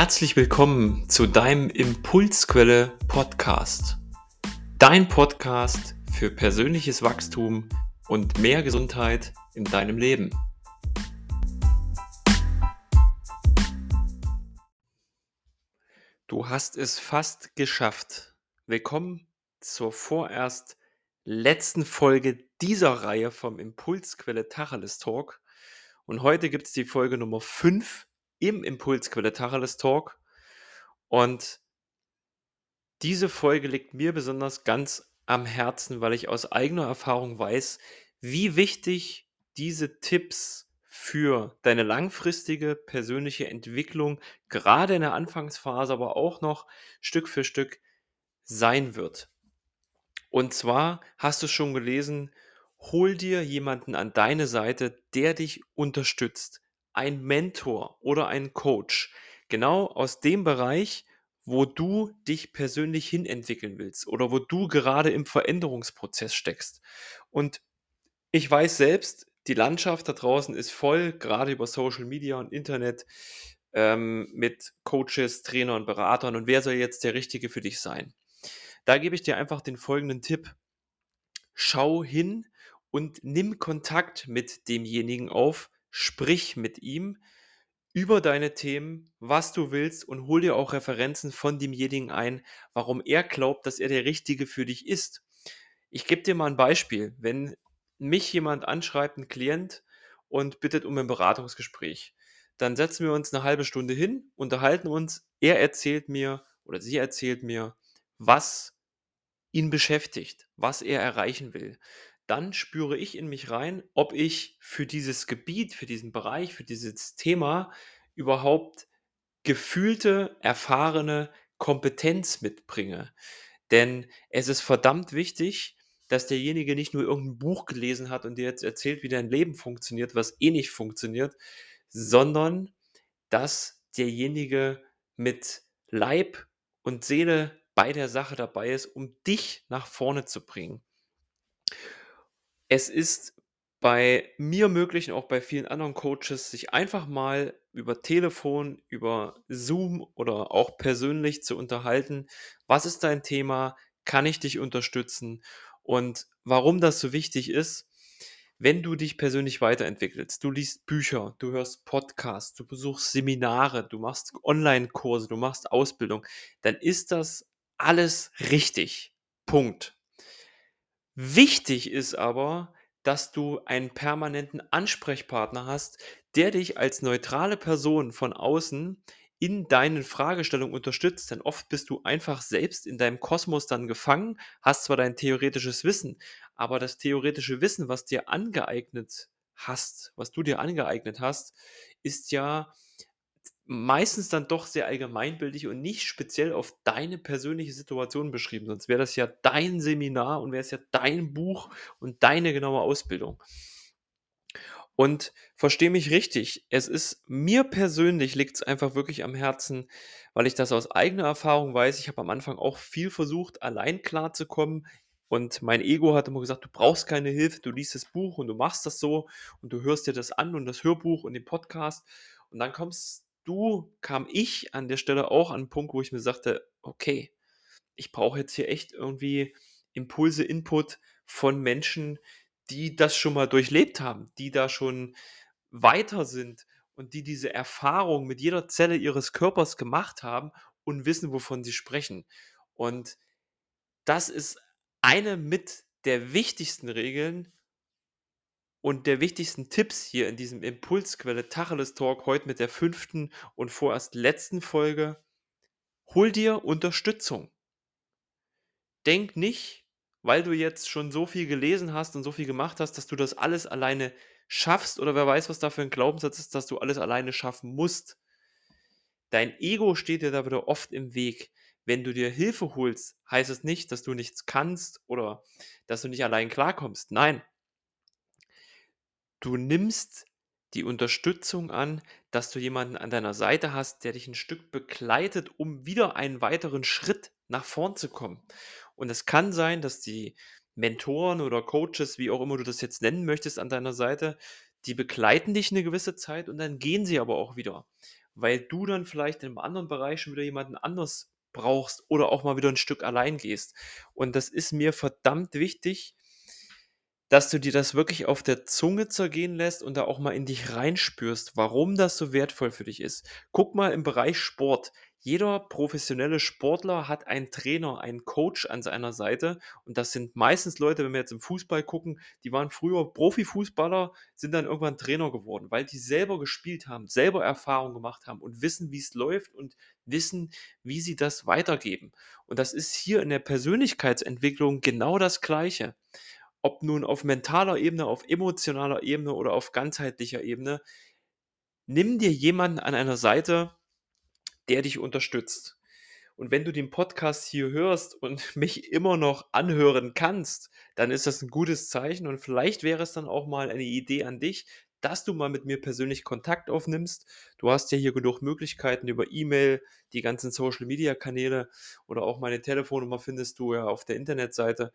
Herzlich willkommen zu deinem Impulsquelle Podcast. Dein Podcast für persönliches Wachstum und mehr Gesundheit in deinem Leben. Du hast es fast geschafft. Willkommen zur vorerst letzten Folge dieser Reihe vom Impulsquelle Tacheles Talk. Und heute gibt es die Folge Nummer 5 im Impulsquelle Tacheles Talk. Und diese Folge liegt mir besonders ganz am Herzen, weil ich aus eigener Erfahrung weiß, wie wichtig diese Tipps für deine langfristige persönliche Entwicklung, gerade in der Anfangsphase, aber auch noch Stück für Stück sein wird. Und zwar hast du schon gelesen, hol dir jemanden an deine Seite, der dich unterstützt, ein Mentor oder ein Coach, genau aus dem Bereich, wo du dich persönlich hinentwickeln willst oder wo du gerade im Veränderungsprozess steckst. Und ich weiß selbst, die Landschaft da draußen ist voll, gerade über Social Media und Internet, ähm, mit Coaches, Trainern Beratern. Und wer soll jetzt der Richtige für dich sein? Da gebe ich dir einfach den folgenden Tipp. Schau hin und nimm Kontakt mit demjenigen auf, sprich mit ihm über deine Themen, was du willst und hol dir auch Referenzen von demjenigen ein, warum er glaubt, dass er der Richtige für dich ist. Ich gebe dir mal ein Beispiel. Wenn mich jemand anschreibt, ein Klient, und bittet um ein Beratungsgespräch, dann setzen wir uns eine halbe Stunde hin, unterhalten uns, er erzählt mir oder sie erzählt mir, was ihn beschäftigt, was er erreichen will dann spüre ich in mich rein, ob ich für dieses Gebiet, für diesen Bereich, für dieses Thema überhaupt gefühlte, erfahrene Kompetenz mitbringe. Denn es ist verdammt wichtig, dass derjenige nicht nur irgendein Buch gelesen hat und dir jetzt erzählt, wie dein Leben funktioniert, was eh nicht funktioniert, sondern dass derjenige mit Leib und Seele bei der Sache dabei ist, um dich nach vorne zu bringen. Es ist bei mir möglich und auch bei vielen anderen Coaches, sich einfach mal über Telefon, über Zoom oder auch persönlich zu unterhalten. Was ist dein Thema? Kann ich dich unterstützen? Und warum das so wichtig ist, wenn du dich persönlich weiterentwickelst, du liest Bücher, du hörst Podcasts, du besuchst Seminare, du machst Online-Kurse, du machst Ausbildung, dann ist das alles richtig. Punkt. Wichtig ist aber, dass du einen permanenten Ansprechpartner hast, der dich als neutrale Person von außen in deinen Fragestellungen unterstützt. Denn oft bist du einfach selbst in deinem Kosmos dann gefangen, hast zwar dein theoretisches Wissen, aber das theoretische Wissen, was dir angeeignet hast, was du dir angeeignet hast, ist ja meistens dann doch sehr allgemeinbildlich und nicht speziell auf deine persönliche Situation beschrieben. Sonst wäre das ja dein Seminar und wäre es ja dein Buch und deine genaue Ausbildung. Und verstehe mich richtig, es ist mir persönlich liegt es einfach wirklich am Herzen, weil ich das aus eigener Erfahrung weiß. Ich habe am Anfang auch viel versucht, allein klarzukommen. Und mein Ego hat immer gesagt, du brauchst keine Hilfe, du liest das Buch und du machst das so und du hörst dir das an und das Hörbuch und den Podcast. Und dann kommst du, kam ich an der Stelle auch an einen Punkt, wo ich mir sagte, okay, ich brauche jetzt hier echt irgendwie Impulse, Input von Menschen, die das schon mal durchlebt haben, die da schon weiter sind und die diese Erfahrung mit jeder Zelle ihres Körpers gemacht haben und wissen, wovon sie sprechen. Und das ist eine mit der wichtigsten Regeln, und der wichtigsten Tipps hier in diesem Impulsquelle Tacheles Talk heute mit der fünften und vorerst letzten Folge. Hol dir Unterstützung. Denk nicht, weil du jetzt schon so viel gelesen hast und so viel gemacht hast, dass du das alles alleine schaffst oder wer weiß, was da für ein Glaubenssatz ist, dass du alles alleine schaffen musst. Dein Ego steht dir da wieder oft im Weg. Wenn du dir Hilfe holst, heißt es nicht, dass du nichts kannst oder dass du nicht allein klarkommst. Nein, Du nimmst die Unterstützung an, dass du jemanden an deiner Seite hast, der dich ein Stück begleitet, um wieder einen weiteren Schritt nach vorn zu kommen. Und es kann sein, dass die Mentoren oder Coaches, wie auch immer du das jetzt nennen möchtest, an deiner Seite, die begleiten dich eine gewisse Zeit und dann gehen sie aber auch wieder. weil du dann vielleicht in einem anderen Bereich schon wieder jemanden anders brauchst oder auch mal wieder ein Stück allein gehst. Und das ist mir verdammt wichtig, dass du dir das wirklich auf der Zunge zergehen lässt und da auch mal in dich reinspürst, warum das so wertvoll für dich ist. Guck mal im Bereich Sport. Jeder professionelle Sportler hat einen Trainer, einen Coach an seiner Seite. Und das sind meistens Leute, wenn wir jetzt im Fußball gucken, die waren früher Profifußballer, sind dann irgendwann Trainer geworden, weil die selber gespielt haben, selber Erfahrung gemacht haben und wissen, wie es läuft und wissen, wie sie das weitergeben. Und das ist hier in der Persönlichkeitsentwicklung genau das Gleiche ob nun auf mentaler Ebene, auf emotionaler Ebene oder auf ganzheitlicher Ebene, nimm dir jemanden an einer Seite, der dich unterstützt. Und wenn du den Podcast hier hörst und mich immer noch anhören kannst, dann ist das ein gutes Zeichen und vielleicht wäre es dann auch mal eine Idee an dich, dass du mal mit mir persönlich Kontakt aufnimmst. Du hast ja hier genug Möglichkeiten über E-Mail, die ganzen Social-Media-Kanäle oder auch meine Telefonnummer findest du ja auf der Internetseite.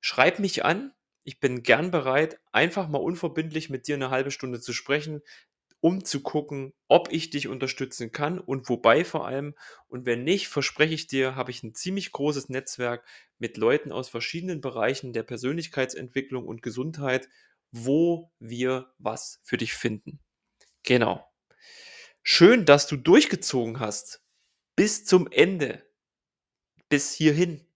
Schreib mich an, ich bin gern bereit, einfach mal unverbindlich mit dir eine halbe Stunde zu sprechen, um zu gucken, ob ich dich unterstützen kann und wobei vor allem. Und wenn nicht, verspreche ich dir, habe ich ein ziemlich großes Netzwerk mit Leuten aus verschiedenen Bereichen der Persönlichkeitsentwicklung und Gesundheit, wo wir was für dich finden. Genau. Schön, dass du durchgezogen hast. Bis zum Ende. Bis hierhin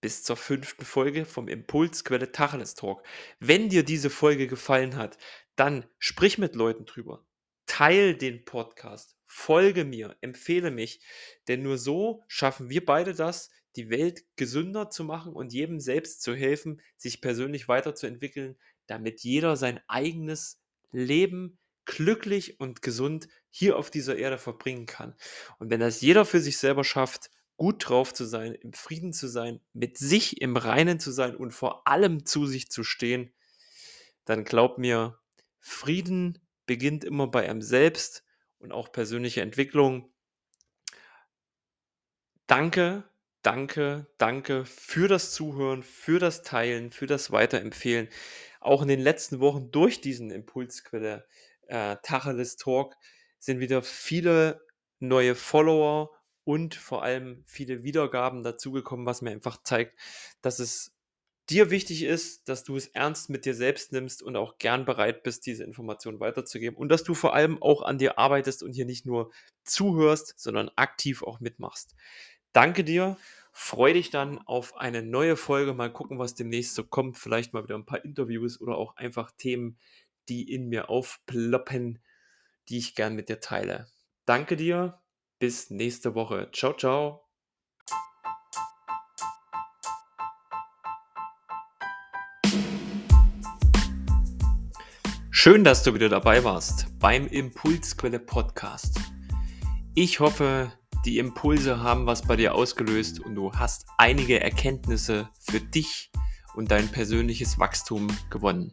bis zur fünften Folge vom Impulsquelle Tacheles Talk. Wenn dir diese Folge gefallen hat, dann sprich mit Leuten drüber. Teil den Podcast, folge mir, empfehle mich, denn nur so schaffen wir beide das, die Welt gesünder zu machen und jedem selbst zu helfen, sich persönlich weiterzuentwickeln, damit jeder sein eigenes Leben glücklich und gesund hier auf dieser Erde verbringen kann. Und wenn das jeder für sich selber schafft, gut drauf zu sein, im Frieden zu sein, mit sich im Reinen zu sein und vor allem zu sich zu stehen, dann glaub mir, Frieden beginnt immer bei einem selbst und auch persönliche Entwicklung. Danke, danke, danke für das Zuhören, für das Teilen, für das Weiterempfehlen. Auch in den letzten Wochen durch diesen Impulsquelle äh, Tacheles Talk sind wieder viele neue Follower und vor allem viele Wiedergaben dazugekommen, was mir einfach zeigt, dass es dir wichtig ist, dass du es ernst mit dir selbst nimmst und auch gern bereit bist, diese Informationen weiterzugeben und dass du vor allem auch an dir arbeitest und hier nicht nur zuhörst, sondern aktiv auch mitmachst. Danke dir. Freue dich dann auf eine neue Folge. Mal gucken, was demnächst so kommt. Vielleicht mal wieder ein paar Interviews oder auch einfach Themen, die in mir aufploppen, die ich gern mit dir teile. Danke dir. Bis nächste Woche. Ciao, ciao. Schön, dass du wieder dabei warst beim Impulsquelle Podcast. Ich hoffe, die Impulse haben was bei dir ausgelöst und du hast einige Erkenntnisse für dich und dein persönliches Wachstum gewonnen.